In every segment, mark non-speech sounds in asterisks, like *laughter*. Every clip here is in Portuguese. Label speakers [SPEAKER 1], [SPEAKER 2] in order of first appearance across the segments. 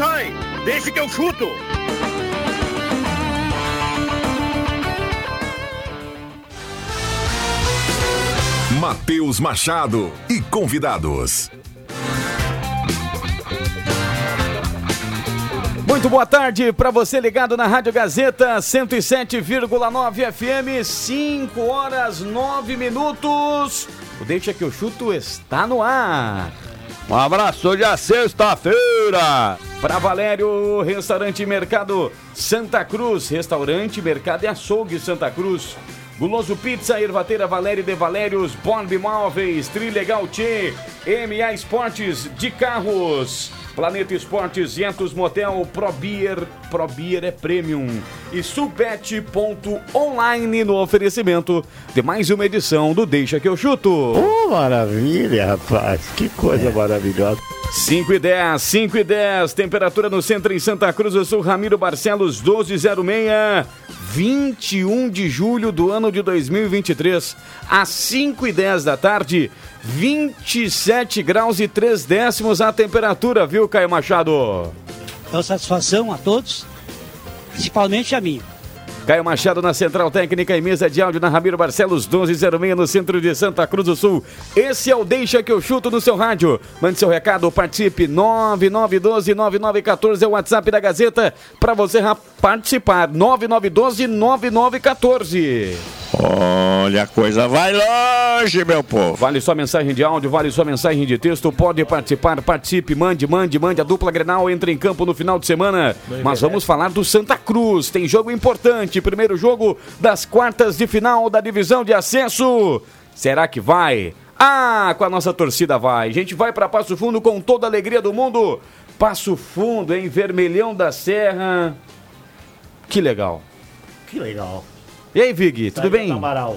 [SPEAKER 1] sai! Deixe que eu chuto!
[SPEAKER 2] Matheus Machado e convidados.
[SPEAKER 3] Muito boa tarde para você ligado na Rádio Gazeta 107,9 FM, 5 horas 9 minutos. O Deixa que eu chuto está no ar.
[SPEAKER 4] Um abraço, hoje sexta-feira.
[SPEAKER 3] Para Valério, Restaurante Mercado Santa Cruz, Restaurante Mercado e Açougue Santa Cruz. Guloso Pizza, Ervateira Valério de Valérios, Borb Móveis, Trilegal T, MA Esportes de Carros. Planeta Esportes, Yentos Motel, ProBeer, é Premium. E Subet.online no oferecimento de mais uma edição do Deixa que eu chuto.
[SPEAKER 4] Oh, maravilha, rapaz. Que coisa é. maravilhosa.
[SPEAKER 3] 5 e 10, 5 e 10, temperatura no centro em Santa Cruz do Sul, Ramiro Barcelos, 1206, 21 de julho do ano de 2023, às 5 e 10 da tarde, 27 graus e 3 décimos a temperatura, viu, Caio Machado?
[SPEAKER 5] É uma satisfação a todos, principalmente a mim.
[SPEAKER 3] Caio Machado na Central Técnica e mesa de áudio na Ramiro Barcelos 1206 no centro de Santa Cruz do Sul. Esse é o Deixa que eu chuto no seu rádio. Mande seu recado, participe 9912 9914 é o WhatsApp da Gazeta para você participar 9912 9914.
[SPEAKER 4] Olha, a coisa vai longe, meu povo.
[SPEAKER 3] Vale sua mensagem de áudio, vale sua mensagem de texto. Pode participar, participe, mande, mande, mande. A dupla Grenal entra em campo no final de semana. Mas vamos falar do Santa Cruz. Tem jogo importante. Primeiro jogo das quartas de final da divisão de acesso. Será que vai? Ah, com a nossa torcida vai. A gente vai para Passo Fundo com toda a alegria do mundo. Passo Fundo, em Vermelhão da Serra. Que legal.
[SPEAKER 6] Que legal.
[SPEAKER 3] E aí, Vig, tudo bem?
[SPEAKER 6] Amaral.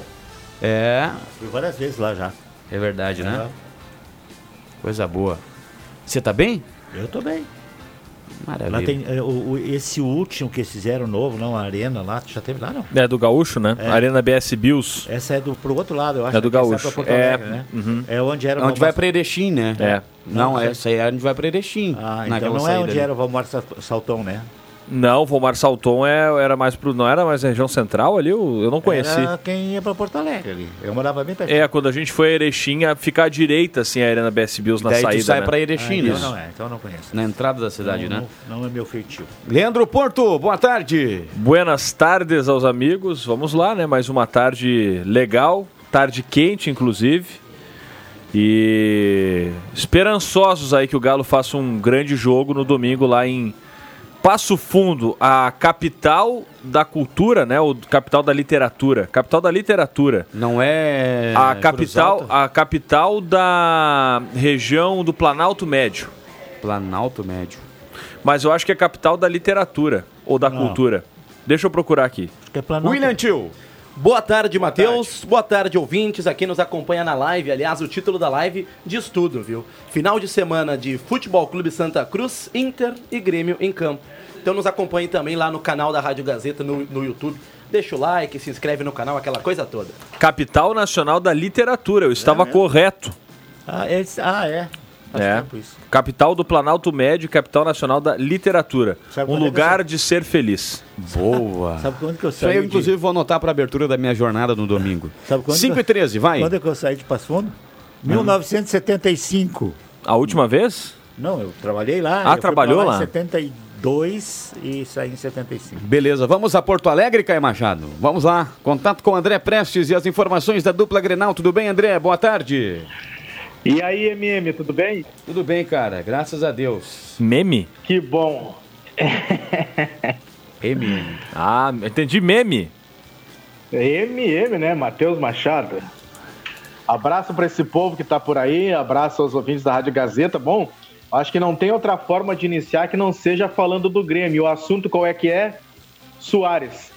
[SPEAKER 3] É.
[SPEAKER 6] Fui várias vezes lá já.
[SPEAKER 3] É verdade, né? Coisa boa. Você tá bem?
[SPEAKER 6] Eu tô bem.
[SPEAKER 3] Maravilha.
[SPEAKER 6] Lá tem é, o, o, esse último que eles fizeram novo, não, a arena lá, já teve lá, não?
[SPEAKER 7] É do Gaúcho, né?
[SPEAKER 6] É.
[SPEAKER 7] Arena BS Bills.
[SPEAKER 6] Essa é do pro outro lado, eu acho.
[SPEAKER 7] É do
[SPEAKER 6] que essa
[SPEAKER 7] Gaúcho.
[SPEAKER 6] pra
[SPEAKER 7] É,
[SPEAKER 6] Alegre, né?
[SPEAKER 7] uhum.
[SPEAKER 6] É onde era o
[SPEAKER 3] Onde vai para Erechim, né?
[SPEAKER 7] É.
[SPEAKER 3] Não,
[SPEAKER 6] Não,
[SPEAKER 3] essa aí é onde vai para Erechim.
[SPEAKER 6] Ah, então não é onde
[SPEAKER 3] ali.
[SPEAKER 6] era o Valmor Sa- Saltão, né?
[SPEAKER 7] Não, Vomar Salton é, era mais pro. Não era mais região central ali? Eu, eu não conheci.
[SPEAKER 6] Era quem ia pra Porto Alegre ali. Eu morava bem perto.
[SPEAKER 7] É, quando a gente foi a Erechim, a ficar à direita, assim, a Arena BS Bills na
[SPEAKER 3] Daí
[SPEAKER 7] saída.
[SPEAKER 3] tu sai
[SPEAKER 7] né?
[SPEAKER 3] para
[SPEAKER 6] Ah,
[SPEAKER 3] Erechim,
[SPEAKER 6] então
[SPEAKER 3] né?
[SPEAKER 6] não é, então eu não conheço.
[SPEAKER 3] Na entrada da cidade,
[SPEAKER 6] não,
[SPEAKER 3] né?
[SPEAKER 6] Não, não é meu feitio.
[SPEAKER 3] Leandro Porto, boa tarde.
[SPEAKER 7] Buenas tardes aos amigos. Vamos lá, né? Mais uma tarde legal, tarde quente, inclusive. E esperançosos aí que o Galo faça um grande jogo no domingo lá em Passo Fundo, a capital da cultura, né? O capital da literatura. Capital da literatura.
[SPEAKER 3] Não é.
[SPEAKER 7] A capital, a capital da região do Planalto Médio.
[SPEAKER 3] Planalto Médio.
[SPEAKER 7] Mas eu acho que é capital da literatura ou da
[SPEAKER 6] Não.
[SPEAKER 7] cultura. Deixa eu procurar aqui.
[SPEAKER 6] Acho que é Planalto.
[SPEAKER 3] William Tio.
[SPEAKER 8] Boa tarde, Matheus. Boa tarde, ouvintes. Aqui nos acompanha na live. Aliás, o título da live diz tudo, viu? Final de semana de Futebol Clube Santa Cruz, Inter e Grêmio em campo. Então nos acompanhe também lá no canal da Rádio Gazeta no, no YouTube. Deixa o like, se inscreve no canal, aquela coisa toda.
[SPEAKER 7] Capital Nacional da Literatura. Eu estava correto.
[SPEAKER 6] Ah, é. Ah, é. Faz
[SPEAKER 7] É.
[SPEAKER 6] tempo isso.
[SPEAKER 7] Capital do Planalto Médio, capital nacional da literatura.
[SPEAKER 6] Sabe
[SPEAKER 7] um
[SPEAKER 6] é
[SPEAKER 7] lugar
[SPEAKER 6] eu-
[SPEAKER 7] de ser feliz.
[SPEAKER 3] Boa. *laughs*
[SPEAKER 6] Sabe quando que eu
[SPEAKER 3] Isso aí
[SPEAKER 6] saí?
[SPEAKER 3] eu,
[SPEAKER 6] de-
[SPEAKER 3] inclusive, vou anotar para abertura da minha jornada no domingo.
[SPEAKER 6] Sabe quando
[SPEAKER 3] 5
[SPEAKER 6] que
[SPEAKER 3] e 13, vai.
[SPEAKER 6] Quando é que eu saí de Passo Fundo? 1975.
[SPEAKER 7] A última vez?
[SPEAKER 6] Não, eu trabalhei lá.
[SPEAKER 7] Ah,
[SPEAKER 6] eu fui
[SPEAKER 7] trabalhou lá?
[SPEAKER 6] Em 72 e saí em 75.
[SPEAKER 3] Beleza, vamos a Porto Alegre, Caio Machado. Vamos lá. Contato com o André Prestes e as informações da dupla Grenal. Tudo bem, André? Boa tarde.
[SPEAKER 9] E aí, MM, tudo bem?
[SPEAKER 3] Tudo bem, cara. Graças a Deus.
[SPEAKER 7] Meme?
[SPEAKER 9] Que bom. *laughs*
[SPEAKER 3] MM.
[SPEAKER 7] Ah, entendi meme.
[SPEAKER 9] MM, né? Matheus Machado. Abraço para esse povo que tá por aí, abraço aos ouvintes da Rádio Gazeta. Bom, acho que não tem outra forma de iniciar que não seja falando do Grêmio. O assunto qual é que é? Soares.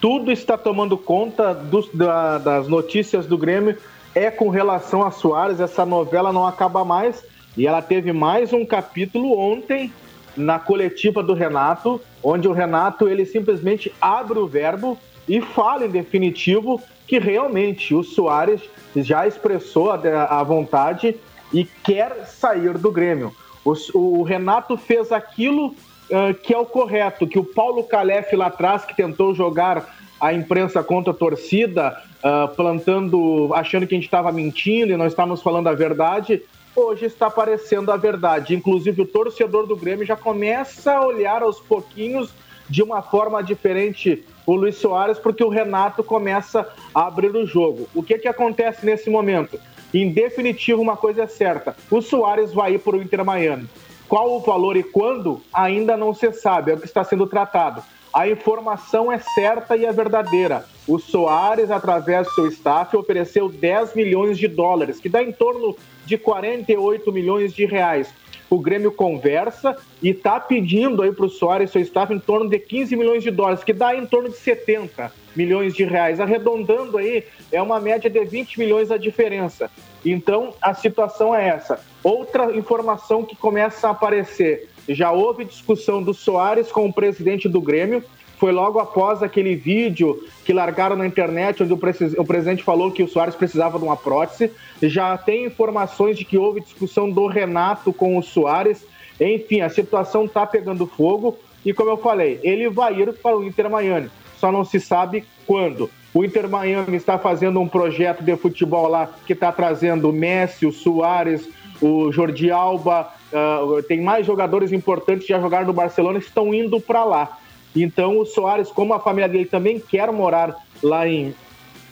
[SPEAKER 9] Tudo está tomando conta dos- da- das notícias do Grêmio é com relação a Soares. Essa novela não acaba mais e ela teve mais um capítulo ontem na coletiva do Renato, onde o Renato ele simplesmente abre o verbo e fala em definitivo que realmente o Soares já expressou a, a vontade e quer sair do Grêmio. Os- O, Renato fez aquilo ah, que é o correto, que o Paulo Calef lá atrás, que tentou jogar a imprensa contra a torcida, ah, plantando, achando que a gente estava mentindo e não estávamos falando a verdade, hoje está aparecendo a verdade. Inclusive, o torcedor do Grêmio já começa a olhar aos pouquinhos de uma forma diferente o Luiz Soares, porque o Renato começa a abrir o jogo. O que, que acontece nesse momento? Em definitivo, uma coisa é certa: o Soares vai ir para o Inter Miami. Qual o valor e quando? Ainda não se sabe, é o que está sendo tratado. A informação é certa e é verdadeira. O Soares, através do seu staff, ofereceu 10 milhões de dólares, que dá em torno de 48 milhões de reais. O Grêmio conversa e está pedindo aí para o Soares e seu staff em torno de 15 milhões de dólares, que dá em torno de 70 milhões de reais. Arredondando aí, é uma média de 20 milhões a diferença. Então, a situação é essa. Outra informação que começa a aparecer. Já houve discussão do Soares com o presidente do Grêmio. Foi logo após aquele vídeo que largaram na internet, onde o, presi- o presidente falou que o Soares precisava de uma prótese. Já tem informações de que houve discussão do Renato com o Soares. Enfim, a situação está pegando fogo. E como eu falei, ele vai ir para o Inter Miami. Só não se sabe quando. O Inter Miami está fazendo um projeto de futebol lá que está trazendo o Messi, o Soares, o Jordi Alba. Ah, tem mais jogadores importantes que já jogaram no Barcelona que estão indo para lá. Então o Soares, como a família dele também quer morar lá em,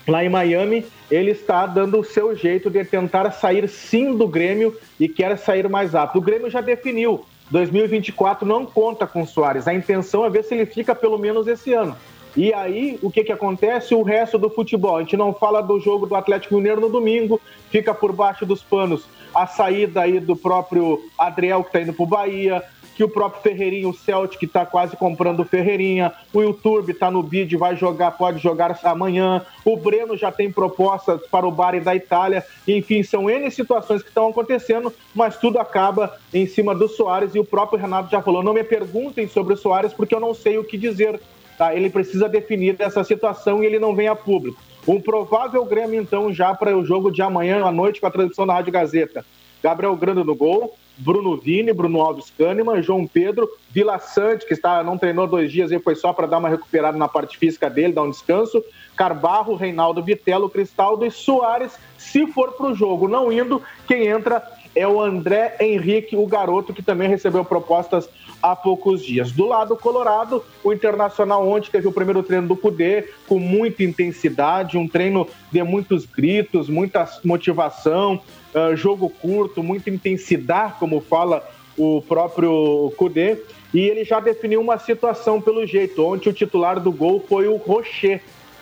[SPEAKER 9] lá em Miami, ele está dando o seu jeito de tentar sair sim do Grêmio e quer sair mais rápido. O Grêmio já definiu. 2024 não conta com o Soares. A intenção é ver se ele fica pelo menos esse ano. E aí, o que, que acontece? O resto do futebol. A gente não fala do jogo do Atlético Mineiro no domingo, fica por baixo dos panos a saída aí do próprio Adriel, que está indo para o Bahia, que o próprio Ferreirinha, o Celtic, está quase comprando o Ferreirinha, o YouTube está no bid, vai jogar, pode jogar amanhã, o Breno já tem propostas para o Bari da Itália, enfim, são N situações que estão acontecendo, mas tudo acaba em cima do Soares e o próprio Renato já falou, não me perguntem sobre o Soares porque eu não sei o que dizer, tá? Ele precisa definir essa situação e ele não vem a público. Um provável Grêmio, então, já para o jogo de amanhã à noite com a transmissão da Rádio Gazeta. Gabriel Grando no gol, Bruno Vini, Bruno Alves Kahneman, João Pedro, Vila Sante, que está, não treinou dois dias e foi só para dar uma recuperada na parte física dele, dar um descanso, Carbarro, Reinaldo Vitelo, Cristaldo e Soares, se for para o jogo. Não indo, quem entra é o André Henrique, o garoto que também recebeu propostas há poucos dias. Do lado colorado, o Internacional ontem teve o primeiro treino do Cudê com muita intensidade, um treino de muitos gritos, muita motivação, ah, jogo curto, muita intensidade, como fala o próprio Cudê. E ele já definiu uma situação pelo jeito. Ontem o titular do gol foi o Rocher.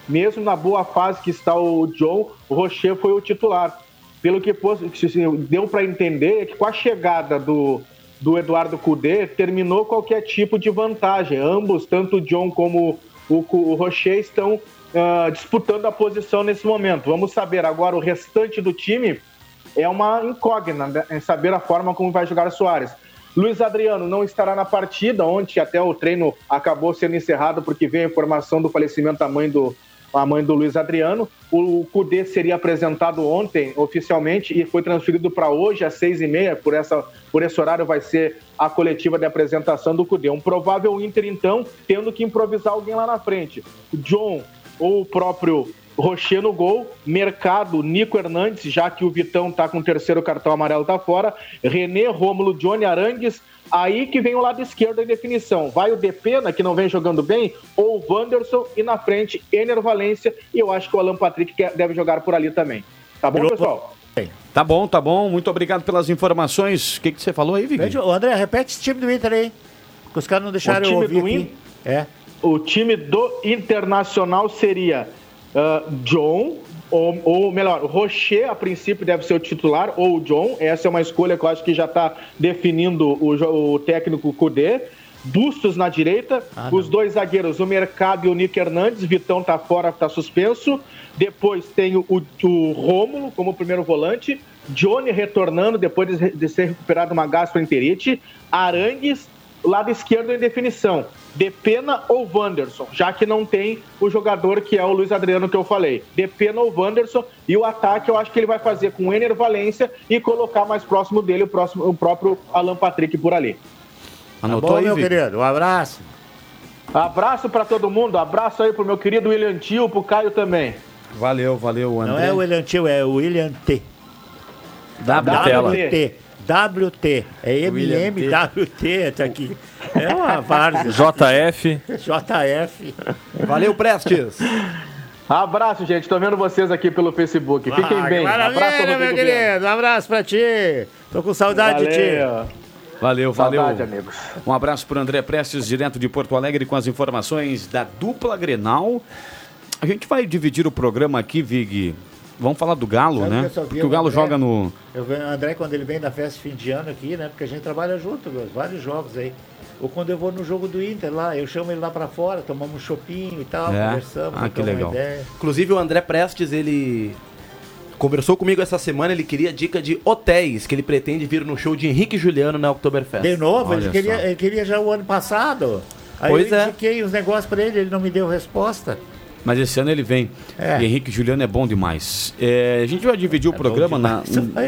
[SPEAKER 9] Mesmo na boa fase que está o John, o Rocher foi o titular. Pelo que deu para entender é que com a chegada do, do Eduardo Cudê, terminou qualquer tipo de vantagem. Ambos, tanto o John como o, o Rocher, estão ah, disputando a posição nesse momento. Vamos saber agora o restante do time é uma incógnita né, em saber a forma como vai jogar o Soares. Luiz Adriano não estará na partida. Ontem até o treino acabou sendo encerrado porque veio a informação do falecimento da mãe do, a mãe do Luiz Adriano. O Cudê seria apresentado ontem oficialmente e foi transferido para hoje às seis e meia. Por, essa, por esse horário vai ser a coletiva de apresentação do Cudê. Um provável Inter, então, tendo que improvisar alguém lá na frente. John ou o próprio Rocher no gol, Mercado, Nico Hernandes, já que o Vitão tá com o terceiro cartão amarelo, tá fora, René, Rômulo, Johnny Arangues, aí que vem o lado esquerdo em definição. Vai o Depena, que não vem jogando bem, ou o Wanderson, e na frente, Ener Valência, e eu acho que o Alan Patrick deve jogar por ali também. Tá bom, pessoal?
[SPEAKER 3] Tá bom, tá bom. Muito obrigado pelas informações. O que, que você falou aí, Vig?
[SPEAKER 6] André, repete esse time do Inter aí. Que os caras não deixaram
[SPEAKER 9] O
[SPEAKER 6] eu
[SPEAKER 9] time
[SPEAKER 6] ouvir
[SPEAKER 9] do
[SPEAKER 6] aqui.
[SPEAKER 9] Inter?
[SPEAKER 6] É.
[SPEAKER 9] O time do Internacional seria ah, John, ou, ou melhor, Rocher, a princípio, deve ser o titular, ou o John. Essa é uma escolha que eu acho que já está definindo o, o técnico Kudê. Bustos na direita, os dois zagueiros, o Mercado e o Nick Hernandes. Vitão tá fora, tá suspenso. Depois tem o, o Rômulo como primeiro volante. Johnny retornando depois de, de ser recuperado uma gastroenterite. Arangues lado esquerdo em definição. Depena ou Wanderson, já que não tem o jogador que é o Luiz Adriano que eu falei. Depena ou Wanderson e o ataque eu acho que ele vai fazer com o Ener Valência e colocar mais próximo dele o, próximo, o próprio Alan Patrick por ali.
[SPEAKER 3] Anotou
[SPEAKER 6] Bom,
[SPEAKER 3] aí,
[SPEAKER 6] meu
[SPEAKER 3] Vic?
[SPEAKER 6] querido, um abraço.
[SPEAKER 9] Abraço para todo mundo, abraço aí pro meu querido William Tio, pro Caio também.
[SPEAKER 3] Valeu, valeu, André.
[SPEAKER 6] Não é o William Tio, é o William T. WT. WT. É MMWT, tá aqui. É uma várzea.
[SPEAKER 7] JF.
[SPEAKER 6] JF.
[SPEAKER 8] Valeu, Prestes.
[SPEAKER 9] Abraço, gente. Tô vendo vocês aqui pelo Facebook. Fiquem
[SPEAKER 6] Ah,
[SPEAKER 9] bem.
[SPEAKER 6] que
[SPEAKER 9] Abraço,
[SPEAKER 6] Maravilha, meu querido. Um abraço pra ti. Tô com saudade de ti.
[SPEAKER 9] Valeu.
[SPEAKER 3] Valeu, valeu.
[SPEAKER 9] Saudade, amigos.
[SPEAKER 3] Um abraço para André Prestes, direto de Porto Alegre, com as informações da dupla Grenal. A gente vai dividir o programa aqui, Vig. Vamos falar do Galo,
[SPEAKER 6] Sabe que
[SPEAKER 3] né?
[SPEAKER 6] vi
[SPEAKER 3] Porque o Galo
[SPEAKER 6] André?
[SPEAKER 3] joga no.
[SPEAKER 6] Eu vejo o André quando ele vem da festa de fim de ano aqui, né? Porque a gente trabalha junto, meus, vários jogos aí. Ou quando eu vou no jogo do Inter lá, eu chamo ele lá pra fora, tomamos um chopinho e tal,
[SPEAKER 3] É?
[SPEAKER 6] conversamos,
[SPEAKER 3] Ah, que legal.
[SPEAKER 6] ideia.
[SPEAKER 8] Inclusive, o André Prestes, ele conversou comigo essa semana, ele queria dica de hotéis, que ele pretende vir no show de Henrique e Juliano na Oktoberfest.
[SPEAKER 6] De novo, ele queria, ele queria já o ano passado. Aí
[SPEAKER 8] Pois
[SPEAKER 6] eu
[SPEAKER 8] é.
[SPEAKER 6] indiquei os negócios pra ele, ele não me deu resposta.
[SPEAKER 3] Mas esse ano ele vem.
[SPEAKER 6] É.
[SPEAKER 3] E Henrique Juliano é bom demais. É, a gente vai dividir o programa na,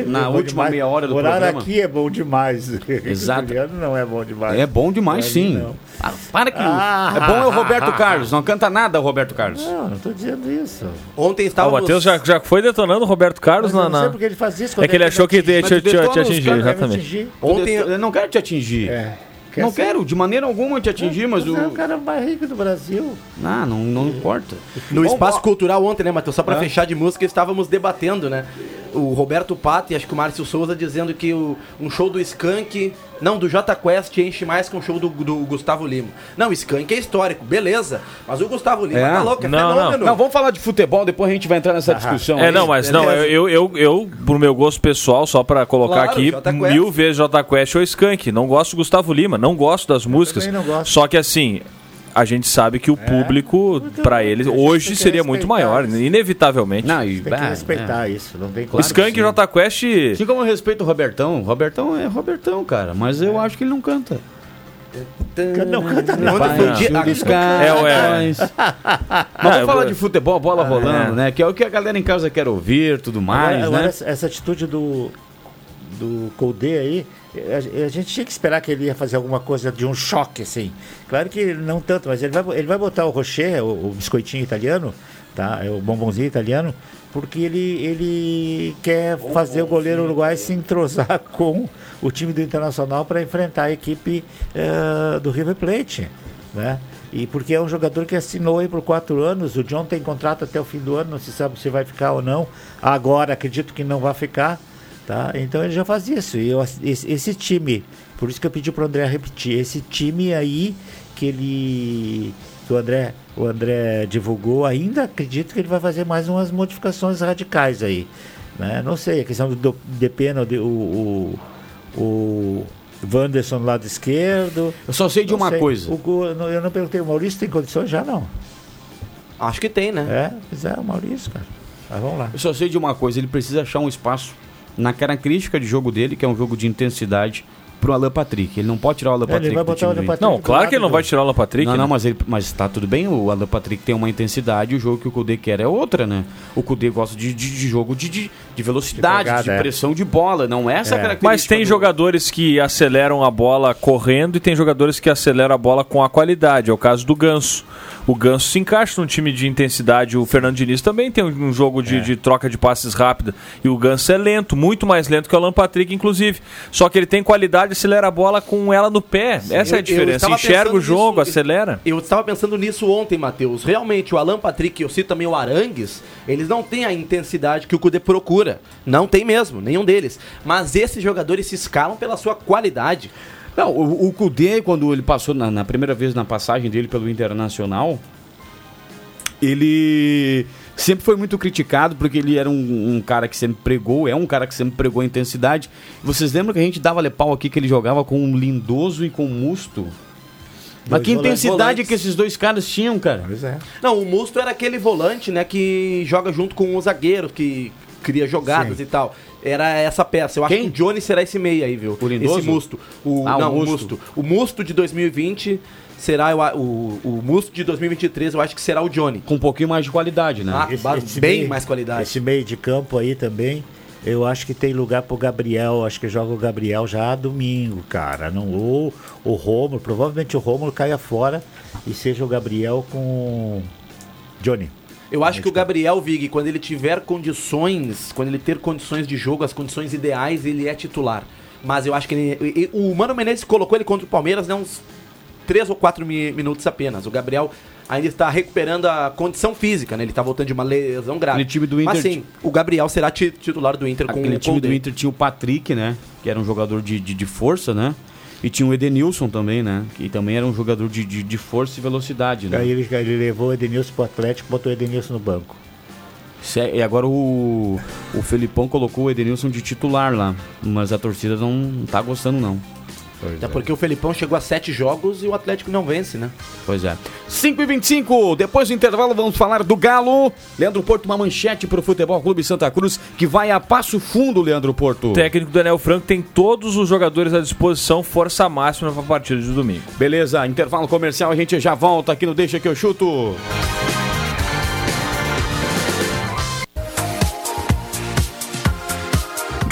[SPEAKER 3] na *laughs*
[SPEAKER 6] É bom
[SPEAKER 3] última
[SPEAKER 6] demais.
[SPEAKER 3] meia hora do
[SPEAKER 6] o horário
[SPEAKER 3] programa.
[SPEAKER 6] aqui é bom demais. *laughs*
[SPEAKER 3] Exato.
[SPEAKER 6] Juliano não é bom demais.
[SPEAKER 3] É bom demais, sim. Ah, para que.
[SPEAKER 6] Ah,
[SPEAKER 3] é bom é o Roberto
[SPEAKER 6] ah,
[SPEAKER 3] Carlos. Não canta nada o Roberto Carlos.
[SPEAKER 6] Não, não tô dizendo isso.
[SPEAKER 8] Ontem
[SPEAKER 7] Ah, o. Matheus já, já foi detonando o Roberto Carlos na.
[SPEAKER 6] não sei
[SPEAKER 7] na-
[SPEAKER 6] porque ele faz isso.
[SPEAKER 7] É que ele achou que ia te, atingir, exatamente.
[SPEAKER 8] Ontem-
[SPEAKER 3] Eu não quero te atingir.
[SPEAKER 6] É.
[SPEAKER 3] Não
[SPEAKER 6] ser-
[SPEAKER 3] quero, de maneira alguma te atingir, mas o.
[SPEAKER 6] Você é o cara mais rico do Brasil.
[SPEAKER 3] Ah, não, não importa.
[SPEAKER 8] No
[SPEAKER 3] Bom,
[SPEAKER 8] Espaço
[SPEAKER 3] ó,
[SPEAKER 8] Cultural ontem, né, Matheus? Só pra
[SPEAKER 3] É.
[SPEAKER 8] fechar de música, estávamos debatendo, né? O Roberto Pato e acho que o Márcio Souza dizendo que o, um show do Skank, não, do J Quest enche mais que um show do, do Gustavo Lima. Não, o Skank é histórico, beleza. Mas o Gustavo Lima
[SPEAKER 3] É?
[SPEAKER 8] tá louco, é
[SPEAKER 7] Não,
[SPEAKER 8] fenômeno.
[SPEAKER 3] Não, vamos falar de futebol, depois a gente vai entrar nessa discussão.
[SPEAKER 7] É,
[SPEAKER 3] aí.
[SPEAKER 7] não, mas não,
[SPEAKER 8] beleza.
[SPEAKER 7] eu, eu, eu, pro meu gosto pessoal, só pra colocar
[SPEAKER 8] Claro,
[SPEAKER 7] aqui, mil vezes J Quest ou Skank. Não gosto do Gustavo Lima, não gosto das músicas.
[SPEAKER 6] também não gosto.
[SPEAKER 7] Só que assim, a gente sabe que o público, pra eles, hoje seria muito maior,
[SPEAKER 6] isso.
[SPEAKER 7] inevitavelmente.
[SPEAKER 3] Não, e,
[SPEAKER 6] Tem que
[SPEAKER 3] ah,
[SPEAKER 6] respeitar isso. Não tem
[SPEAKER 3] Claro
[SPEAKER 7] Skank
[SPEAKER 3] sim.
[SPEAKER 7] e J Quest.
[SPEAKER 3] Assim como eu respeito o Robertão. O Robertão é Robertão, cara. Mas eu acho que ele não canta.
[SPEAKER 6] Não canta
[SPEAKER 8] Ontem
[SPEAKER 6] nada.
[SPEAKER 8] foi o dia-
[SPEAKER 7] É.
[SPEAKER 3] Mas vamos *laughs*
[SPEAKER 7] eu
[SPEAKER 3] falar
[SPEAKER 7] vou-
[SPEAKER 3] de futebol, bola rolando, né? Que é o que a galera em casa quer ouvir, tudo mais,
[SPEAKER 6] agora, agora
[SPEAKER 3] né?
[SPEAKER 6] essa, essa atitude do, do Colde aí, a, a gente tinha que esperar que ele ia fazer alguma coisa de um choque, assim. Claro que não tanto, mas ele vai, ele vai botar o Rocher, o, o biscoitinho italiano, tá? É o bombonzinho italiano, porque ele, ele quer fazer o goleiro uruguai se entrosar *laughs* com o time do Internacional para enfrentar a equipe eh, do River Plate, né? E porque é um jogador que assinou aí por quatro anos, o John tem contrato até o fim do ano, não se sabe se vai ficar ou não. Agora acredito que não vai ficar, tá? Então ele já faz isso. E eu, esse, esse time, por isso que eu pedi pro André repetir, esse time aí que ele que o André, o André divulgou, ainda acredito que ele vai fazer mais umas modificações radicais aí. Né? Não sei, a questão do, do Depena, o, o, o Wanderson do lado esquerdo.
[SPEAKER 3] Eu só sei de
[SPEAKER 6] Não
[SPEAKER 3] uma
[SPEAKER 6] sei.
[SPEAKER 3] coisa.
[SPEAKER 6] O Gu- eu não- eu não perguntei, o Maurício tem condições já não?
[SPEAKER 8] Acho que tem, né?
[SPEAKER 6] É, pois é, o Maurício, cara. Mas vamos lá.
[SPEAKER 3] Eu só sei de uma coisa, ele precisa achar um espaço na característica de jogo dele, que é um jogo de intensidade, pro Alan Patrick. Ele não pode tirar o Alan
[SPEAKER 6] Ele
[SPEAKER 3] Patrick
[SPEAKER 6] vai
[SPEAKER 3] do
[SPEAKER 6] botar
[SPEAKER 3] time
[SPEAKER 6] o Alan. Patrick
[SPEAKER 7] Não, claro que ele não vai tirar o Alan Patrick.
[SPEAKER 3] Não,
[SPEAKER 7] né?
[SPEAKER 3] não, mas, ele, mas tá tudo bem, o Alan Patrick tem uma intensidade o jogo que o Kudê quer é outra, né? O Kudê gosta de, de, de jogo de, de, de velocidade, de,
[SPEAKER 6] De pegada, é.
[SPEAKER 3] pressão de bola, não é essa
[SPEAKER 6] É.
[SPEAKER 3] característica.
[SPEAKER 7] Mas tem
[SPEAKER 3] do-
[SPEAKER 7] jogadores que aceleram a bola correndo e tem jogadores que aceleram a bola com a qualidade. É o caso do Ganso. O Ganso se encaixa num time de intensidade. O Fernando Diniz também tem um jogo
[SPEAKER 3] É.
[SPEAKER 7] de, de troca de passes rápida. E o Ganso é lento, muito mais lento que o Alan Patrick, inclusive. Só que ele tem qualidade, acelera a bola com ela no pé. Essa é
[SPEAKER 8] Eu-
[SPEAKER 7] a
[SPEAKER 8] eu
[SPEAKER 7] diferença. Enxerga o jogo,
[SPEAKER 8] nisso-
[SPEAKER 7] acelera.
[SPEAKER 8] Eu estava pensando nisso ontem, Matheus. Realmente, o Alan Patrick, eu cito também o Arangues, eles não têm a intensidade que o Cudê procura. Não tem mesmo, nenhum deles. Mas esses jogadores se escalam pela sua qualidade.
[SPEAKER 3] Não, o, o Kudê, quando ele passou na, na primeira vez na passagem dele pelo Internacional, ele sempre foi muito criticado porque ele era um, um cara que sempre pregou, é um cara que sempre pregou intensidade. Vocês lembram que a gente dava pau aqui que ele jogava com um lindoso e com musto? Mas
[SPEAKER 6] Dois
[SPEAKER 3] que intensidade
[SPEAKER 8] Volantes.
[SPEAKER 3] que esses dois caras tinham, cara?
[SPEAKER 6] Pois é.
[SPEAKER 8] Não, o Musto era aquele volante, né, que joga junto com o zagueiro, que cria jogadas
[SPEAKER 6] Sim.
[SPEAKER 8] e tal. era essa peça. Eu acho
[SPEAKER 3] Quem?
[SPEAKER 8] que o Johnny será esse meia aí, viu?
[SPEAKER 3] O Lindoso?
[SPEAKER 8] Esse Musto. O,
[SPEAKER 3] Ah,
[SPEAKER 8] não, o
[SPEAKER 3] Musto.
[SPEAKER 8] Musto. O Musto de 2020 será a- o, o Musto de 2023, eu acho que será o Johnny.
[SPEAKER 3] Com um pouquinho mais de qualidade, né?
[SPEAKER 8] Ah, bar- bem mais qualidade.
[SPEAKER 6] Esse meio de campo aí também, eu acho que tem lugar pro Gabriel. Acho que joga o Gabriel já domingo, cara. Não, ou o Rômulo, provavelmente o Rômulo caia fora e seja o Gabriel com Johnny.
[SPEAKER 8] Eu acho que o Gabriel Vig, quando ele tiver condições, quando ele ter condições de jogo, as condições ideais, ele é titular. Mas eu acho que ele, o Mano Menezes colocou ele contra o Palmeiras, né, uns 3 ou 4 mi- minutos apenas. O Gabriel ainda está recuperando a condição física, né? Ele está voltando de uma lesão grave.
[SPEAKER 3] Aquele time do Inter
[SPEAKER 8] Mas sim, o Gabriel será ti- titular do Inter com
[SPEAKER 3] Aquele
[SPEAKER 8] o
[SPEAKER 3] time do. Inter tinha o Patrick, né? Que era um jogador de, de, de força, né? E tinha o Edenilson também, né? Que também era um jogador de, de, de força e velocidade, né?
[SPEAKER 6] Aí ele, ele levou o Edenilson pro Atlético, botou o Edenilson no banco.
[SPEAKER 3] Se- E agora o, o Felipão colocou o Edenilson de titular lá. Mas a torcida não tá gostando, não.
[SPEAKER 8] Até porque o Felipão chegou a 7 jogos e o Atlético não vence, né?
[SPEAKER 3] Pois é. 5 e 25 depois do intervalo vamos falar do Galo. Leandro Porto, uma manchete pro Futebol Clube Santa Cruz, que vai a passo fundo, Leandro Porto.
[SPEAKER 7] O técnico Daniel Franco tem todos os jogadores à disposição, força máxima para a partida de domingo.
[SPEAKER 3] Beleza, intervalo comercial, a gente já volta aqui no Deixa que eu chuto.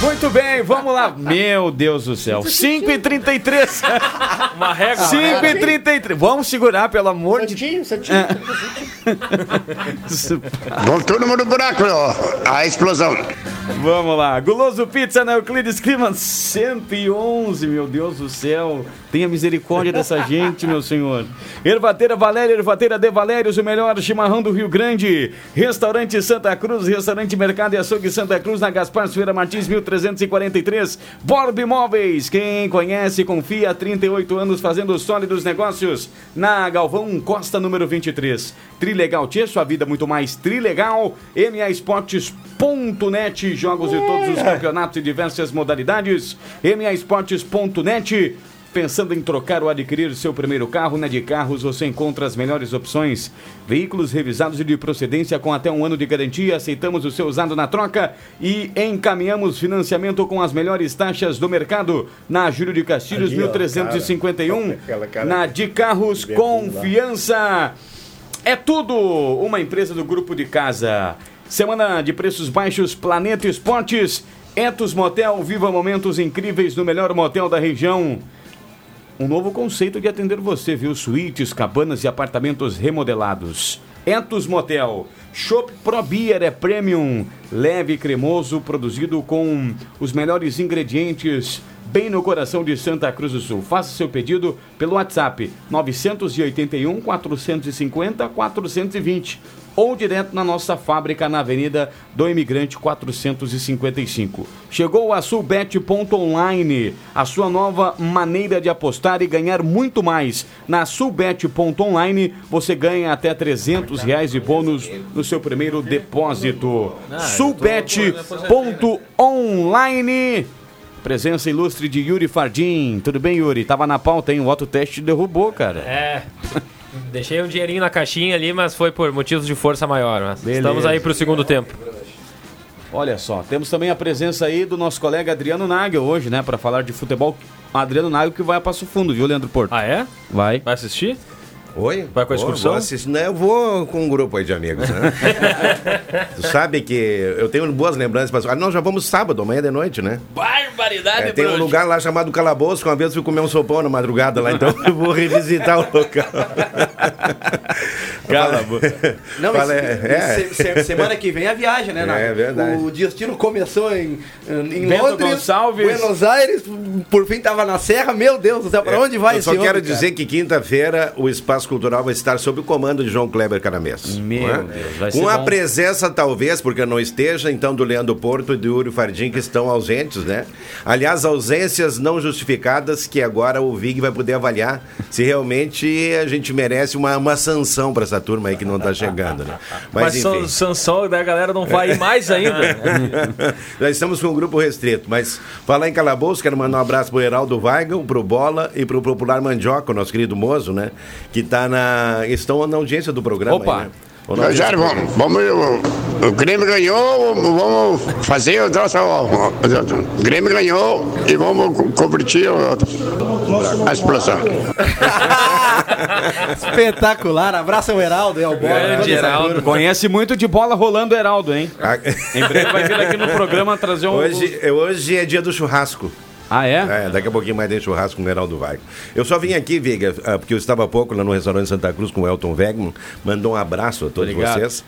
[SPEAKER 3] Muito bem, vamos lá. Meu Deus do céu. 5 e 33
[SPEAKER 7] Uma régua.
[SPEAKER 3] 5 e 33 Vamos segurar, pelo amor de Deus.
[SPEAKER 10] Voltou no buraco, ó. A explosão.
[SPEAKER 3] Vamos lá. Guloso Pizza na Euclides Clima 111, meu Deus do céu. Tenha misericórdia dessa gente, meu senhor. Ervateira Valéria, Ervateira de Valérios, o melhor chimarrão do Rio Grande. Restaurante Santa Cruz, Restaurante Mercado e Açougue Santa Cruz, na Gaspar Silveira Martins, 1343. Borb Imóveis, quem conhece, confia há 38 anos fazendo sólidos negócios. Na Galvão Costa, número 23. Trilegal Tia, sua vida muito mais trilegal. MA Esportes.net, jogos de todos os campeonatos e diversas modalidades. MA Esportes.net. Pensando em trocar ou adquirir seu primeiro carro, na de carros você encontra as melhores opções. Veículos revisados e de procedência com até um ano de garantia. Aceitamos o seu usado na troca e encaminhamos financiamento com as melhores taxas do mercado. Na Júlio de Castilhos,
[SPEAKER 6] Ali, ó,
[SPEAKER 3] 1351.
[SPEAKER 6] cara. Aquela cara
[SPEAKER 3] Na de carros, confiança. É tudo uma empresa do grupo de casa. Semana de preços baixos, Planeta Esportes, Etos Motel, viva momentos incríveis no melhor motel da região. Um novo conceito de atender você, viu? Suítes, cabanas e apartamentos remodelados. Etos Motel. Shop Pro Beer é premium, leve e cremoso, produzido com os melhores ingredientes, bem no coração de Santa Cruz do Sul. Faça seu pedido pelo WhatsApp 981 450 420 ou direto na nossa fábrica na Avenida do Imigrante 455. Chegou a Sulbet.online, a sua nova maneira de apostar e ganhar muito mais. Na Sulbet.online você ganha até 300 reais de bônus no seu primeiro depósito. Sulbet.online Presença ilustre de Yuri Fardim. Tudo bem, Yuri? Tava na pauta, hein? O autoteste derrubou, cara.
[SPEAKER 11] É. *laughs* Deixei um dinheirinho na caixinha ali, mas foi por motivos de força maior. Mas
[SPEAKER 3] Beleza.
[SPEAKER 11] estamos aí pro segundo tempo.
[SPEAKER 3] Olha só, temos também a presença aí do nosso colega Adriano Nagel hoje, né? Pra falar de futebol. Adriano Nagel que vai a Passo Fundo, viu, Leandro Porto?
[SPEAKER 11] Ah, é?
[SPEAKER 3] Vai.
[SPEAKER 11] Vai assistir?
[SPEAKER 12] Oi?
[SPEAKER 11] Vai com a excursão?
[SPEAKER 12] Vou assistir. Não, eu vou com um grupo aí de amigos, né? *laughs* tu sabe que eu tenho boas lembranças. Mas... Ah, nós já vamos sábado, amanhã de noite, né?
[SPEAKER 11] Barbaridade,
[SPEAKER 12] É, tem um lugar lá chamado Calabouço, que uma vez eu fui comer um sopão na madrugada lá, então eu vou revisitar o local. *laughs*
[SPEAKER 7] Cala a boca.
[SPEAKER 8] Não,
[SPEAKER 12] Fala,
[SPEAKER 8] esse-
[SPEAKER 12] é,
[SPEAKER 8] se- semana que vem é a viagem, né, Nath?
[SPEAKER 12] É verdade.
[SPEAKER 8] O destino começou em, em
[SPEAKER 3] Bento
[SPEAKER 8] Londres,
[SPEAKER 3] Gonçalves.
[SPEAKER 8] Buenos Aires, por fim tava na Serra. Meu Deus do céu, pra onde vai
[SPEAKER 12] É, Eu
[SPEAKER 8] esse
[SPEAKER 12] só quero
[SPEAKER 8] homem, cara?
[SPEAKER 12] dizer que quinta-feira o Espaço Cultural vai estar sob o comando de João Kleber Caramês.
[SPEAKER 3] Meu
[SPEAKER 12] é?
[SPEAKER 3] Deus, vai ser
[SPEAKER 12] Com a
[SPEAKER 3] bom.
[SPEAKER 12] presença, talvez, porque eu não esteja, então, do Leandro Porto e do Yuri Fardim, que estão ausentes, né? Aliás, ausências não justificadas, que agora o Vig vai poder avaliar se realmente a gente merece uma, uma sanção para essa turma aí que não está chegando, né?
[SPEAKER 7] Mas,
[SPEAKER 12] Mas,
[SPEAKER 7] San-
[SPEAKER 12] enfim.
[SPEAKER 7] Sansão da galera não vai mais ainda. *laughs*
[SPEAKER 12] Já estamos com um grupo restrito, mas falar em calabouço, quero mandar um abraço pro Heraldo Weigel, pro Bola e pro Popular Mandioca, o nosso querido moço, né? Que tá na. estão na audiência do programa.
[SPEAKER 3] Opa.
[SPEAKER 12] Aí, né?
[SPEAKER 10] Jair, vamos, vamos, o, o Grêmio ganhou, vamos fazer o nosso. O Grêmio ganhou e vamos co- convertir o- a explosão. *laughs*
[SPEAKER 8] Espetacular. Abraço ao Heraldo e ao Bola.
[SPEAKER 11] Grande Heraldo.
[SPEAKER 3] Conhece muito de bola rolando Heraldo, hein?
[SPEAKER 12] Ah,
[SPEAKER 3] Em breve vai vir aqui no programa trazer um.
[SPEAKER 12] Hoje, hoje é dia do churrasco.
[SPEAKER 3] Ah, é?
[SPEAKER 12] É, daqui a pouquinho mais tem churrasco com o Heraldo Weigel. Eu só vim aqui, Viga, ah, porque eu estava há pouco lá no restaurante Santa Cruz com o Elton Wegman, mandou um abraço a todos
[SPEAKER 3] Obrigado.
[SPEAKER 12] vocês,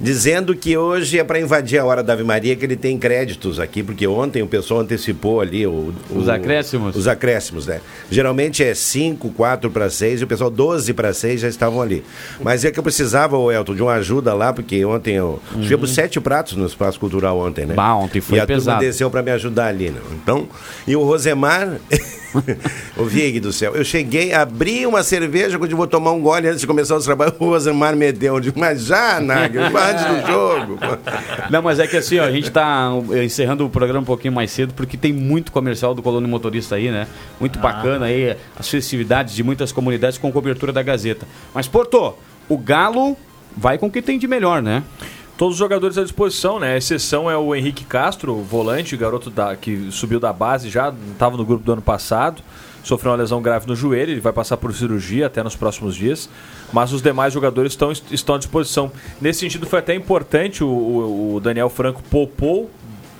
[SPEAKER 12] dizendo que hoje é para invadir a hora da Ave Maria, que ele tem créditos aqui, porque ontem o pessoal antecipou ali o, o-
[SPEAKER 3] Os acréscimos.
[SPEAKER 12] Os acréscimos, né? Geralmente é 5, 4 para 6 e o pessoal 12 para 6 já estavam ali. Mas é que eu precisava, ô Elton, de uma ajuda lá, porque ontem eu tivemos sete pratos no Espaço Cultural ontem, né?
[SPEAKER 3] Uhum. Bah, ontem foi
[SPEAKER 12] e a
[SPEAKER 3] pesado.
[SPEAKER 12] desceu para me ajudar ali, né? Então, e o Rosemar, *laughs* o Vig do céu, eu cheguei, abri uma cerveja quando eu vou tomar um gole antes de começar o trabalho, o Rosemar me deu, eu digo, mas já, Nagel, antes do jogo. *laughs*
[SPEAKER 3] Não, mas é que assim, ó, a gente tá uh, encerrando o programa um pouquinho mais cedo, porque tem muito comercial do Colônia Motorista aí, né? Muito bacana aí, as festividades de muitas comunidades com cobertura da Gazeta. Mas, Porto, o Galo vai com o que tem de melhor, né?
[SPEAKER 7] Todos os jogadores à disposição, né? A exceção é o Henrique Castro, volante, garoto da, que subiu da base já, estava no grupo do ano passado, sofreu uma lesão grave no joelho, ele vai passar por cirurgia até nos próximos dias, mas os demais jogadores estão, estão à disposição. Nesse sentido, foi até importante, o, o- Daniel Franco poupou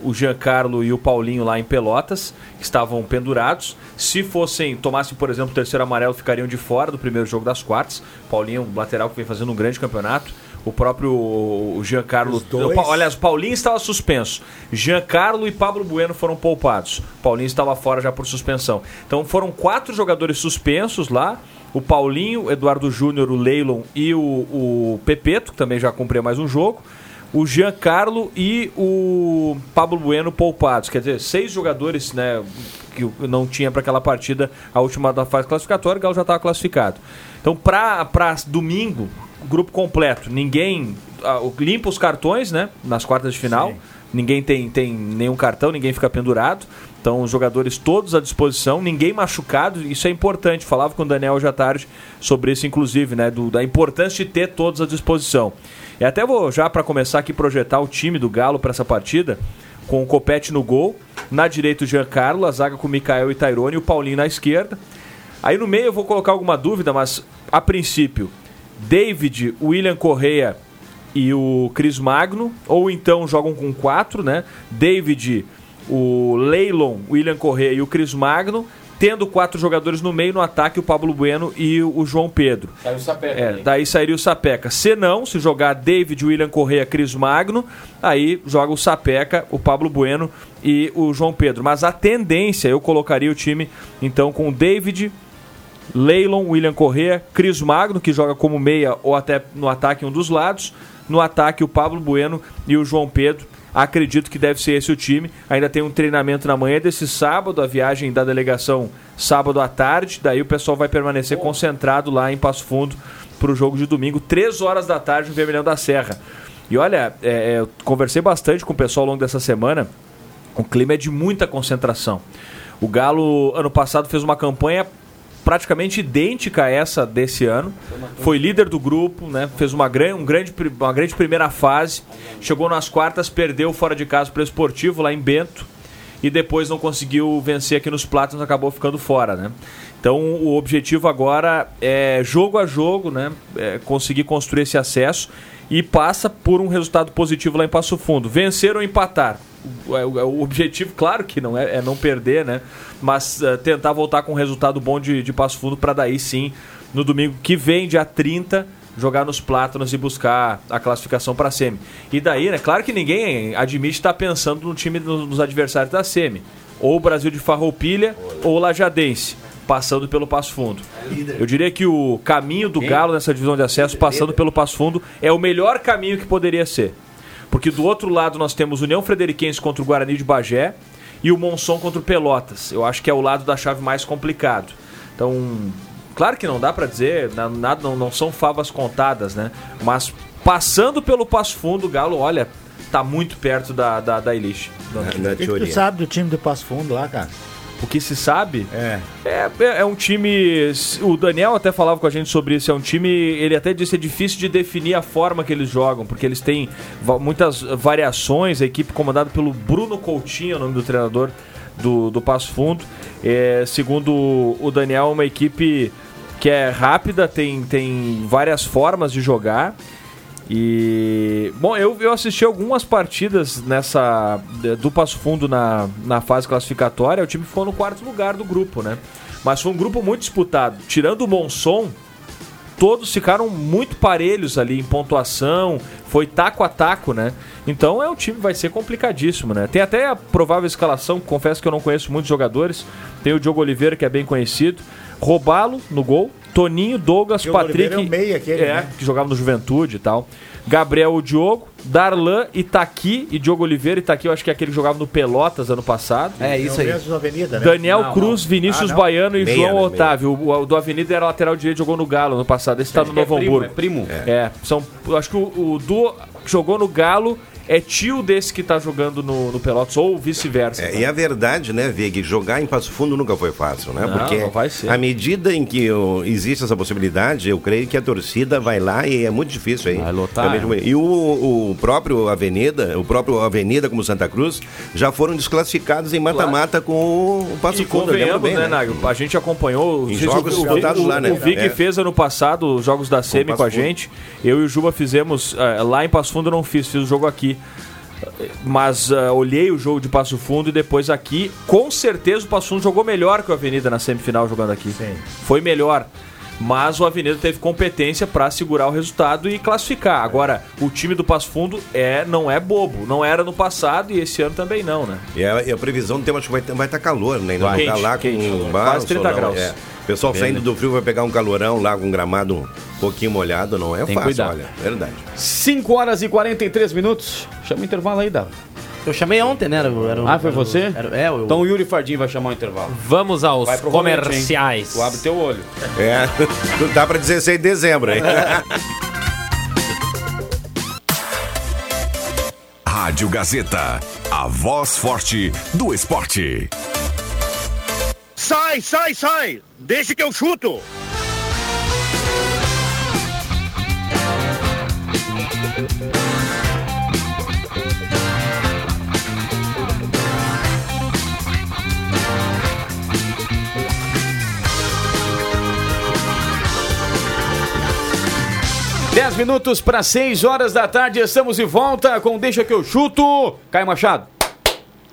[SPEAKER 7] o Giancarlo e o Paulinho lá em Pelotas, que estavam pendurados. Se fossem, tomassem, por exemplo, o terceiro amarelo, ficariam de fora do primeiro jogo das quartas. Paulinho, um lateral que vem fazendo um grande campeonato. O próprio o Giancarlo.
[SPEAKER 6] dois.
[SPEAKER 7] o Pa- Aliás, o Paulinho estava suspenso. Giancarlo e Pablo Bueno foram poupados. Paulinho estava fora já por suspensão. Então foram quatro jogadores suspensos lá. O Paulinho, o Eduardo Júnior, o Leilon e o, o Pepeto, que também já cumpriu mais um jogo o Giancarlo e o Pablo Bueno poupados. Quer dizer, seis jogadores né, que não tinha para aquela partida, a última da fase classificatória, o Galo já estava classificado. Então, para domingo, grupo completo. Ninguém ah, limpa os cartões né, nas quartas de final. Ninguém tem, tem nenhum cartão, ninguém fica pendurado. Então, os jogadores todos à disposição, ninguém machucado. Isso é importante. Falava com o Daniel hoje à tarde sobre isso, inclusive, né? do- da importância de ter todos à disposição. E até vou já para começar aqui projetar o time do Galo para essa partida, com o Copete no gol, na direita o Giancarlo, a zaga com o Mikael e Tairone e o Paulinho na esquerda. Aí no meio eu vou colocar alguma dúvida, mas a princípio, David, William Correia e o Cris Magno, ou então jogam com quatro, né? David, o Leilon, William Correia e o Cris Magno, tendo quatro jogadores no meio no ataque, o Pablo Bueno e o João Pedro.
[SPEAKER 3] Saiu o Sapeca.
[SPEAKER 7] É, daí sairia o Sapeca. Se não, se jogar David, William Correia, Cris Magno, aí joga o Sapeca, o Pablo Bueno e o João Pedro. Mas a tendência, eu colocaria o time então com David, Leilon, William Correa, Cris Magno, que joga como meia ou até no ataque em um dos lados. No ataque, o Pablo Bueno e o João Pedro. Acredito que deve ser esse o time. Ainda tem um treinamento na manhã desse sábado, a viagem da delegação sábado à tarde. Daí o pessoal vai permanecer concentrado lá em Passo Fundo para o jogo de domingo, 3 horas da tarde, no Vermelhão da Serra. E olha, é, é, eu conversei bastante com o pessoal ao longo dessa semana. O clima é de muita concentração. O Galo, ano passado, fez uma campanha praticamente idêntica a essa desse ano. Foi líder do grupo, né? fez uma, gran, um grande, uma grande primeira fase. Chegou nas quartas, perdeu fora de casa para o Esportivo, lá em Bento. E depois não conseguiu vencer aqui nos Plátanos, acabou ficando fora. Né? Então o objetivo agora é jogo a jogo, né? É conseguir construir esse acesso e passa por um resultado positivo lá em Passo Fundo. Vencer ou empatar. O, o- o objetivo, claro que não é, é não perder, né? Mas eh, tentar voltar com um resultado bom de, de Passo Fundo para daí sim, no domingo que vem, dia 30, jogar nos plátanos e buscar a classificação para a semi. E daí, né, claro que ninguém admite estar pensando no time dos, adversários da semi. Ou o Brasil de Farroupilha ou o Lajadense, passando pelo Passo Fundo. Eu diria que o caminho do Galo nessa divisão de acesso, passando pelo Passo Fundo, é o melhor caminho que poderia ser. Porque do outro lado nós temos União Frederiquense contra o Guarani de Bagé e o Monson contra o Pelotas. Eu acho que é o lado da chave mais complicado. Então, claro que não dá pra dizer, na- nada, não, não são favas contadas, né? Mas passando pelo Passo Fundo, o Galo, olha, tá muito perto da, da, da elite.
[SPEAKER 6] O que, que tu sabe do time do Passo Fundo lá, cara?
[SPEAKER 7] O que se sabe
[SPEAKER 6] É.
[SPEAKER 7] é, é- é um time. O Daniel até falava com a gente sobre isso. É um time. Ele até disse que é difícil de definir a forma que eles jogam, porque eles têm muitas variações. A equipe comandada pelo Bruno Coutinho, é o nome do treinador do, do Passo Fundo. É, segundo o Daniel, é uma equipe que é rápida, tem, tem várias formas de jogar. E. Bom, eu, eu assisti algumas partidas nessa. do Passo Fundo na, na fase classificatória. O time ficou no quarto lugar do grupo, né? Mas foi um grupo muito disputado. Tirando o Monson, todos ficaram muito parelhos ali em pontuação. Foi taco a taco, né? Então é um time vai ser complicadíssimo, né? Tem até a provável escalação, confesso que eu não conheço muitos jogadores. Tem o Diogo Oliveira, que é bem conhecido. Robalo no gol. Toninho, Douglas,
[SPEAKER 6] Diogo
[SPEAKER 7] Patrick.
[SPEAKER 6] Oliveira é o meia aquele,
[SPEAKER 7] é,
[SPEAKER 6] né?
[SPEAKER 7] que jogava no Juventude e tal. Gabriel o Diogo, Darlan, Itaqui e Diogo Oliveira. Itaqui eu acho que é aquele que jogava no Pelotas ano passado.
[SPEAKER 8] É isso
[SPEAKER 6] É o
[SPEAKER 8] aí.
[SPEAKER 6] do Avenida, né?
[SPEAKER 7] Daniel
[SPEAKER 6] Não,
[SPEAKER 7] Cruz,
[SPEAKER 6] não.
[SPEAKER 7] Vinícius
[SPEAKER 6] Ah.
[SPEAKER 7] Baiano e
[SPEAKER 12] Meia,
[SPEAKER 7] João
[SPEAKER 12] né,
[SPEAKER 7] Otávio. O, o do Avenida era lateral direito, jogou no Galo no passado. Esse tá no
[SPEAKER 3] que é
[SPEAKER 7] Novo
[SPEAKER 3] primo,
[SPEAKER 7] Hamburgo.
[SPEAKER 3] é primo.
[SPEAKER 7] É, são, eu acho que o, o Du que jogou no Galo é tio desse que tá jogando no, no Pelotas, ou vice-versa.
[SPEAKER 12] É, e a verdade, né, Vig, jogar em Passo Fundo nunca foi fácil, né?
[SPEAKER 7] Não,
[SPEAKER 12] Porque
[SPEAKER 7] não vai ser.
[SPEAKER 12] à medida em que ó, existe essa possibilidade, eu creio que a torcida vai lá e é muito difícil aí.
[SPEAKER 3] Vai lotar,
[SPEAKER 12] É E o, o próprio Avenida, o próprio Avenida como Santa Cruz, já foram desclassificados em mata-mata com o Passo
[SPEAKER 7] E
[SPEAKER 12] Fundo. eu bem,
[SPEAKER 7] né, Nagel? A gente acompanhou
[SPEAKER 12] Em
[SPEAKER 7] se
[SPEAKER 12] jogos
[SPEAKER 7] o, o,
[SPEAKER 12] lá, né?
[SPEAKER 7] o Vig
[SPEAKER 12] É.
[SPEAKER 7] fez ano passado os jogos da Semi com,
[SPEAKER 12] Passo
[SPEAKER 7] a gente. Eu e o Juba fizemos eh, lá em Passo Fundo eu não fiz, fiz o jogo aqui. Mas eh, olhei o jogo de Passo Fundo e depois aqui, com certeza o Passo Fundo jogou melhor que o Avenida na semifinal jogando aqui.
[SPEAKER 6] Sim.
[SPEAKER 7] Foi melhor. Mas o Avenida teve competência para segurar o resultado e classificar. Agora, o time do Passo Fundo é, não é bobo. Não era no passado e esse ano também não, né?
[SPEAKER 12] E a, e a previsão do tempo acho que vai estar vai tá calor, né? Ainda
[SPEAKER 7] Vai.
[SPEAKER 12] não tá lá
[SPEAKER 7] Quente,
[SPEAKER 12] com
[SPEAKER 7] quente.
[SPEAKER 12] um
[SPEAKER 7] Quase 30
[SPEAKER 12] solão,
[SPEAKER 7] graus.
[SPEAKER 12] É. O pessoal saindo do frio vai pegar um calorão lá com um gramado um pouquinho molhado, não é
[SPEAKER 3] Tem
[SPEAKER 12] fácil,
[SPEAKER 3] cuidado.
[SPEAKER 12] olha. Verdade.
[SPEAKER 3] 5 horas e 43 minutos. Chama o intervalo aí, Dava.
[SPEAKER 8] Eu chamei ontem, né? Era, era
[SPEAKER 3] Ah, foi
[SPEAKER 8] era
[SPEAKER 3] você?
[SPEAKER 8] era- é, eu,
[SPEAKER 3] Então o Yuri Fardim vai chamar o intervalo.
[SPEAKER 11] Vamos aos comerciais.
[SPEAKER 3] Tu abre teu olho.
[SPEAKER 12] É, *laughs* dá pra 16 de dezembro, hein? *laughs*
[SPEAKER 2] Rádio Gazeta, a voz forte do esporte.
[SPEAKER 1] Sai, sai, sai! Deixa que eu chuto!
[SPEAKER 3] Dez minutos para 6 horas da tarde, estamos de volta com Deixa que eu chuto. Caio Machado,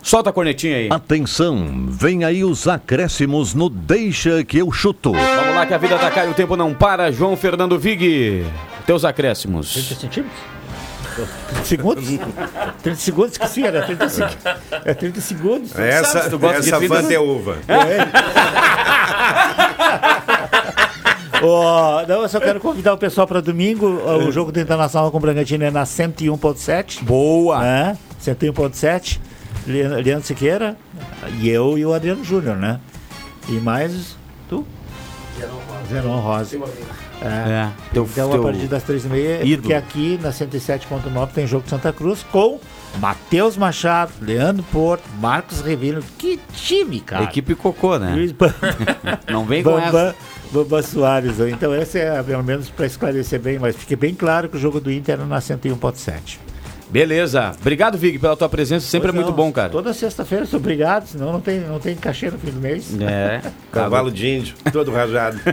[SPEAKER 3] solta a cornetinha aí.
[SPEAKER 13] Atenção, vem aí os acréscimos no Deixa que eu chuto.
[SPEAKER 3] Vamos lá que a vida tá cá e o tempo não para. João Fernando Vig, teus acréscimos.
[SPEAKER 6] 30 centímetros? 30 segundos? 30 segundos, esqueci, era 30 segundos. É 30 segundos.
[SPEAKER 12] Essa,
[SPEAKER 3] se tu gosta de
[SPEAKER 12] essa fanta é uva. *laughs*
[SPEAKER 6] Ó, não, eu só quero convidar o pessoal para domingo. O jogo do Internacional com o Bragantino é na 101.7.
[SPEAKER 3] Boa!
[SPEAKER 6] né? 101.7. Le- Leandro Siqueira e eu e o Adriano Júnior, né? E mais tu? Zenon Rosa. É.
[SPEAKER 3] É,
[SPEAKER 6] Então, a partir das três e meia,
[SPEAKER 3] ídolo.
[SPEAKER 6] porque aqui na 107.9 tem jogo de Santa Cruz com Matheus Machado, Leandro Porto, Marcos Revino. Que time, cara!
[SPEAKER 3] Equipe cocô, né?
[SPEAKER 6] Luiz *laughs*
[SPEAKER 3] Não vem com
[SPEAKER 6] Bambam,
[SPEAKER 3] essa.
[SPEAKER 6] Bambam Soares. Então, esse é pelo menos para esclarecer bem, mas fique bem claro que o jogo do Inter era na 101.7.
[SPEAKER 3] Beleza. Obrigado, Vig, pela tua presença. Sempre
[SPEAKER 6] Pois
[SPEAKER 3] é muito
[SPEAKER 6] não.
[SPEAKER 3] bom, cara.
[SPEAKER 6] Toda sexta-feira, sou obrigado, senão não tem, não tem cachê no fim do mês.
[SPEAKER 3] É. *laughs*
[SPEAKER 12] Cavalo de índio, todo rajado. *laughs*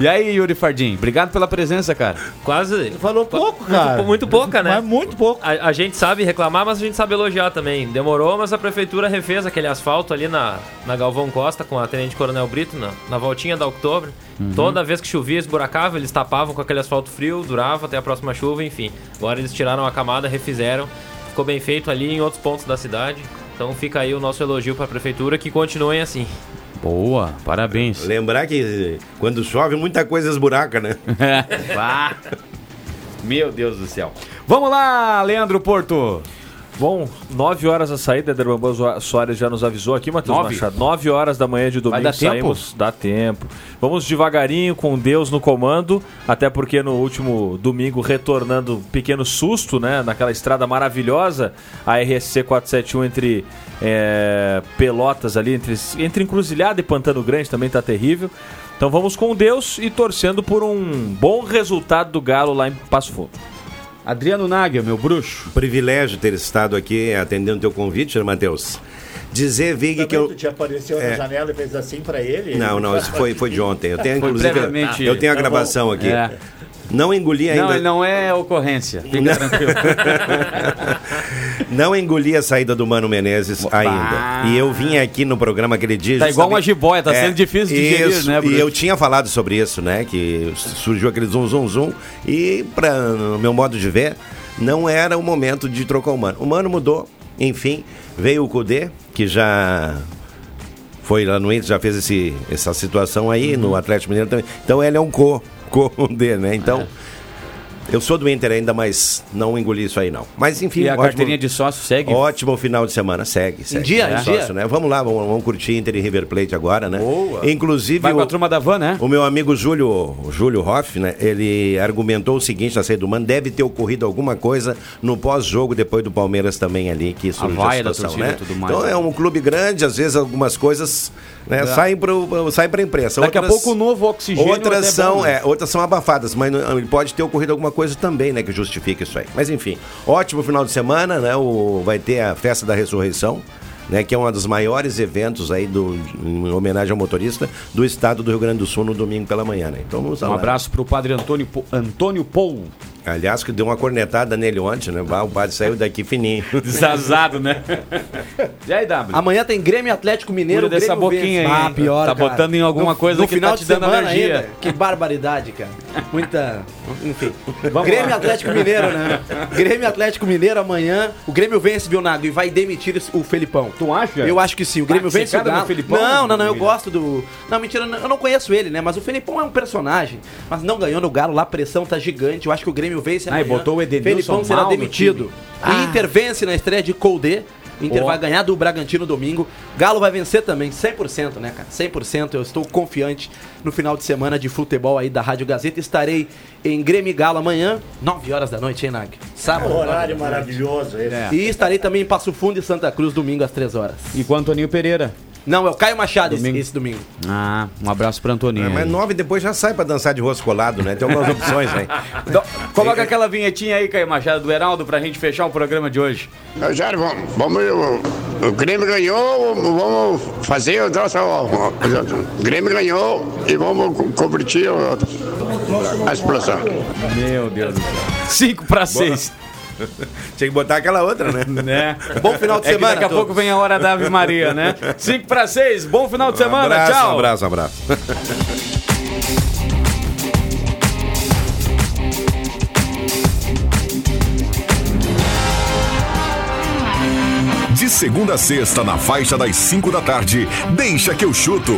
[SPEAKER 3] E aí, Yuri Fardim? Obrigado pela presença, cara.
[SPEAKER 11] Quase.
[SPEAKER 6] Falou pouco,
[SPEAKER 11] Muito,
[SPEAKER 6] cara.
[SPEAKER 11] pou- muito pouca, né?
[SPEAKER 6] Mas muito pouco.
[SPEAKER 11] A, a gente sabe reclamar, mas a gente sabe elogiar também. Demorou, mas a prefeitura refez aquele asfalto ali na, na Galvão Costa com a Tenente Coronel Brito, na, na voltinha da Oktober.
[SPEAKER 3] Uhum.
[SPEAKER 11] Toda vez que chovia, esburacava, eles tapavam com aquele asfalto frio, durava até a próxima chuva, enfim. Agora eles tiraram a camada, refizeram. Ficou bem feito ali em outros pontos da cidade. Então fica aí o nosso elogio para a prefeitura que continuem assim.
[SPEAKER 3] Boa, parabéns.
[SPEAKER 12] Lembrar que quando chove, muita coisa esburaca, né? *laughs*
[SPEAKER 3] Meu Deus do céu. Vamos lá, Leandro Porto.
[SPEAKER 7] Bom, 9 horas a saída, Derban Soares já nos avisou aqui, Matheus
[SPEAKER 3] Nove?
[SPEAKER 7] Machado. 9 horas da manhã de domingo
[SPEAKER 3] dar tempo?
[SPEAKER 7] saímos. Dá tempo. Vamos devagarinho, com Deus no comando, até porque no último domingo, retornando um pequeno susto, né? Naquela estrada maravilhosa, a RSC 471 entre é, Pelotas ali, entre, entre Encruzilhada e Pantano Grande também tá terrível. Então vamos com Deus e torcendo por um bom resultado do Galo lá em Passo Fundo.
[SPEAKER 3] Adriano Nagel, meu bruxo.
[SPEAKER 12] Privilégio ter estado aqui atendendo teu convite, né, Matheus. Dizer, Vig, que eu.
[SPEAKER 6] tu te apareceu
[SPEAKER 12] É.
[SPEAKER 6] na janela e fez assim pra ele?
[SPEAKER 12] Não, não, isso foi, foi de ontem. Eu tenho, inclusive,
[SPEAKER 3] previamente-
[SPEAKER 12] eu tenho a
[SPEAKER 6] Tá
[SPEAKER 12] gravação aqui.
[SPEAKER 3] É.
[SPEAKER 12] Não engoli ainda.
[SPEAKER 3] Não, ele não é ocorrência. Fica tranquilo. *laughs*
[SPEAKER 12] Não engoli a saída do Mano Menezes ainda. E eu vim aqui no programa aquele dia.
[SPEAKER 3] Tá igual uma jiboia, tá sendo difícil de digerir,
[SPEAKER 12] isso,
[SPEAKER 3] né, Bruno?
[SPEAKER 12] E eu tinha falado sobre isso, né? Que surgiu aquele zum, zum, zum. E, para no meu modo de ver, não era o momento de trocar o Mano. O Mano mudou, enfim. Veio o Cudê, que já foi lá no Inter, já fez esse, essa situação aí,
[SPEAKER 3] Uhum.
[SPEAKER 12] no Atlético Mineiro também. Então ele é um co, co *laughs* dele, né? Então.
[SPEAKER 3] É.
[SPEAKER 12] Eu sou do Inter ainda, mas não engoli isso aí não. Mas enfim,
[SPEAKER 3] E a
[SPEAKER 12] ótimo-
[SPEAKER 3] carteirinha de sócio segue?
[SPEAKER 12] Ótimo final de semana, segue, segue.
[SPEAKER 8] dia,
[SPEAKER 12] É.
[SPEAKER 8] em dia?
[SPEAKER 12] Sócio, né? Vamos lá, vamos, vamos curtir Inter e River Plate agora, né?
[SPEAKER 3] Boa.
[SPEAKER 12] Inclusive
[SPEAKER 3] Vai com
[SPEAKER 12] o,
[SPEAKER 3] a turma da van, né?
[SPEAKER 12] o meu amigo Júlio, Júlio Hoff, né? Ele argumentou o seguinte na saída do Mano, deve ter ocorrido alguma coisa no pós-jogo depois do Palmeiras também ali que surgiu a,
[SPEAKER 3] da
[SPEAKER 12] situação, né?
[SPEAKER 3] tudo mais,
[SPEAKER 12] então
[SPEAKER 3] né?
[SPEAKER 12] é um clube grande, às vezes algumas coisas né,
[SPEAKER 3] É.
[SPEAKER 12] saem para saem para imprensa.
[SPEAKER 3] Daqui a pouco o novo oxigênio
[SPEAKER 12] Outras
[SPEAKER 3] é
[SPEAKER 12] são,
[SPEAKER 3] bom, né?
[SPEAKER 12] é, outras são abafadas, mas não- pode ter ocorrido alguma coisa também, né, que justifique isso aí. Mas enfim, ótimo final de semana, né? O, vai ter a festa da ressurreição. Né, que é um dos maiores eventos aí do, em homenagem ao motorista do estado do Rio Grande do Sul no domingo pela manhã, né? Então vamos
[SPEAKER 3] Um abraço pro padre Antônio, Antônio Pou.
[SPEAKER 12] Aliás, que deu uma cornetada nele ontem, né? O padre saiu daqui fininho. *laughs*
[SPEAKER 3] Desazado, né? e aí, W?
[SPEAKER 8] Amanhã tem Grêmio Atlético Mineiro.
[SPEAKER 3] Cuida dessa
[SPEAKER 8] Grêmio
[SPEAKER 3] boquinha aí,
[SPEAKER 8] Ah, pior,
[SPEAKER 3] Tá
[SPEAKER 8] cara.
[SPEAKER 3] botando em alguma
[SPEAKER 8] No-
[SPEAKER 3] coisa
[SPEAKER 8] no
[SPEAKER 3] que
[SPEAKER 8] final
[SPEAKER 3] tá
[SPEAKER 8] de
[SPEAKER 3] te dando
[SPEAKER 8] semana
[SPEAKER 3] alergia.
[SPEAKER 8] ainda. Que barbaridade, cara. Muita. Enfim.
[SPEAKER 3] Vamos
[SPEAKER 8] Grêmio
[SPEAKER 3] lá.
[SPEAKER 8] Atlético Mineiro, né? Grêmio Atlético Mineiro amanhã. O Grêmio vence, viu, Nago? E vai demitir o Felipão.
[SPEAKER 3] Tu acha?
[SPEAKER 8] Eu acho que sim. O Grêmio
[SPEAKER 3] Tá
[SPEAKER 8] vence o Galo.
[SPEAKER 3] Felipão,
[SPEAKER 8] Não, não, não. Eu gosto do. Não, mentira. Eu não conheço ele, né? Mas o Felipão é um personagem. Mas não ganhou no Galo. Lá a pressão tá gigante. Eu acho que o Grêmio vence
[SPEAKER 3] Ah, e
[SPEAKER 8] amanhã.
[SPEAKER 3] botou o Edenilson
[SPEAKER 8] Felipão será demitido.
[SPEAKER 3] Ah.
[SPEAKER 8] Inter vence na estreia de Colde. Inter vai ganhar do Bragantino domingo. Galo vai vencer também, 100%, né, cara? 100%. Eu estou confiante no final de semana de futebol aí da Rádio Gazeta. Estarei em Grêmio e Galo amanhã, 9 horas da noite, hein, Nag? Sábado.
[SPEAKER 6] Horário
[SPEAKER 8] da noite.
[SPEAKER 6] maravilhoso esse.
[SPEAKER 3] É.
[SPEAKER 8] E estarei também em Passo Fundo e Santa Cruz domingo às 3 horas.
[SPEAKER 3] E com o Antoninho Pereira.
[SPEAKER 8] Não, é o Caio Machado esse-
[SPEAKER 3] Domingo.
[SPEAKER 8] esse domingo.
[SPEAKER 3] Ah, um abraço pro Antoninho.
[SPEAKER 12] É, mas nove depois já sai pra dançar de rosto colado, né? Tem algumas opções aí. *laughs*
[SPEAKER 3] Então, coloca aquela vinhetinha aí, Caio Machado, do Heraldo, pra gente fechar o programa de hoje.
[SPEAKER 10] Jair, vamos, vamos o, o Grêmio ganhou, vamos fazer o ó, ó, O Grêmio ganhou e vamos co- convertir a explosão.
[SPEAKER 3] Meu Deus do céu. 5 pra 6. *laughs*
[SPEAKER 12] Tinha que botar aquela outra, né? *laughs*
[SPEAKER 3] Né?
[SPEAKER 8] Bom final de
[SPEAKER 3] É
[SPEAKER 8] semana.
[SPEAKER 3] daqui a
[SPEAKER 8] todos.
[SPEAKER 3] pouco vem a hora da Ave Maria, né? *laughs* 5 pra 6. Bom final de semana.
[SPEAKER 12] abraço,
[SPEAKER 3] Tchau.
[SPEAKER 12] Um abraço, um abraço.
[SPEAKER 2] De segunda a sexta, na faixa das 5 da tarde, deixa que eu chuto.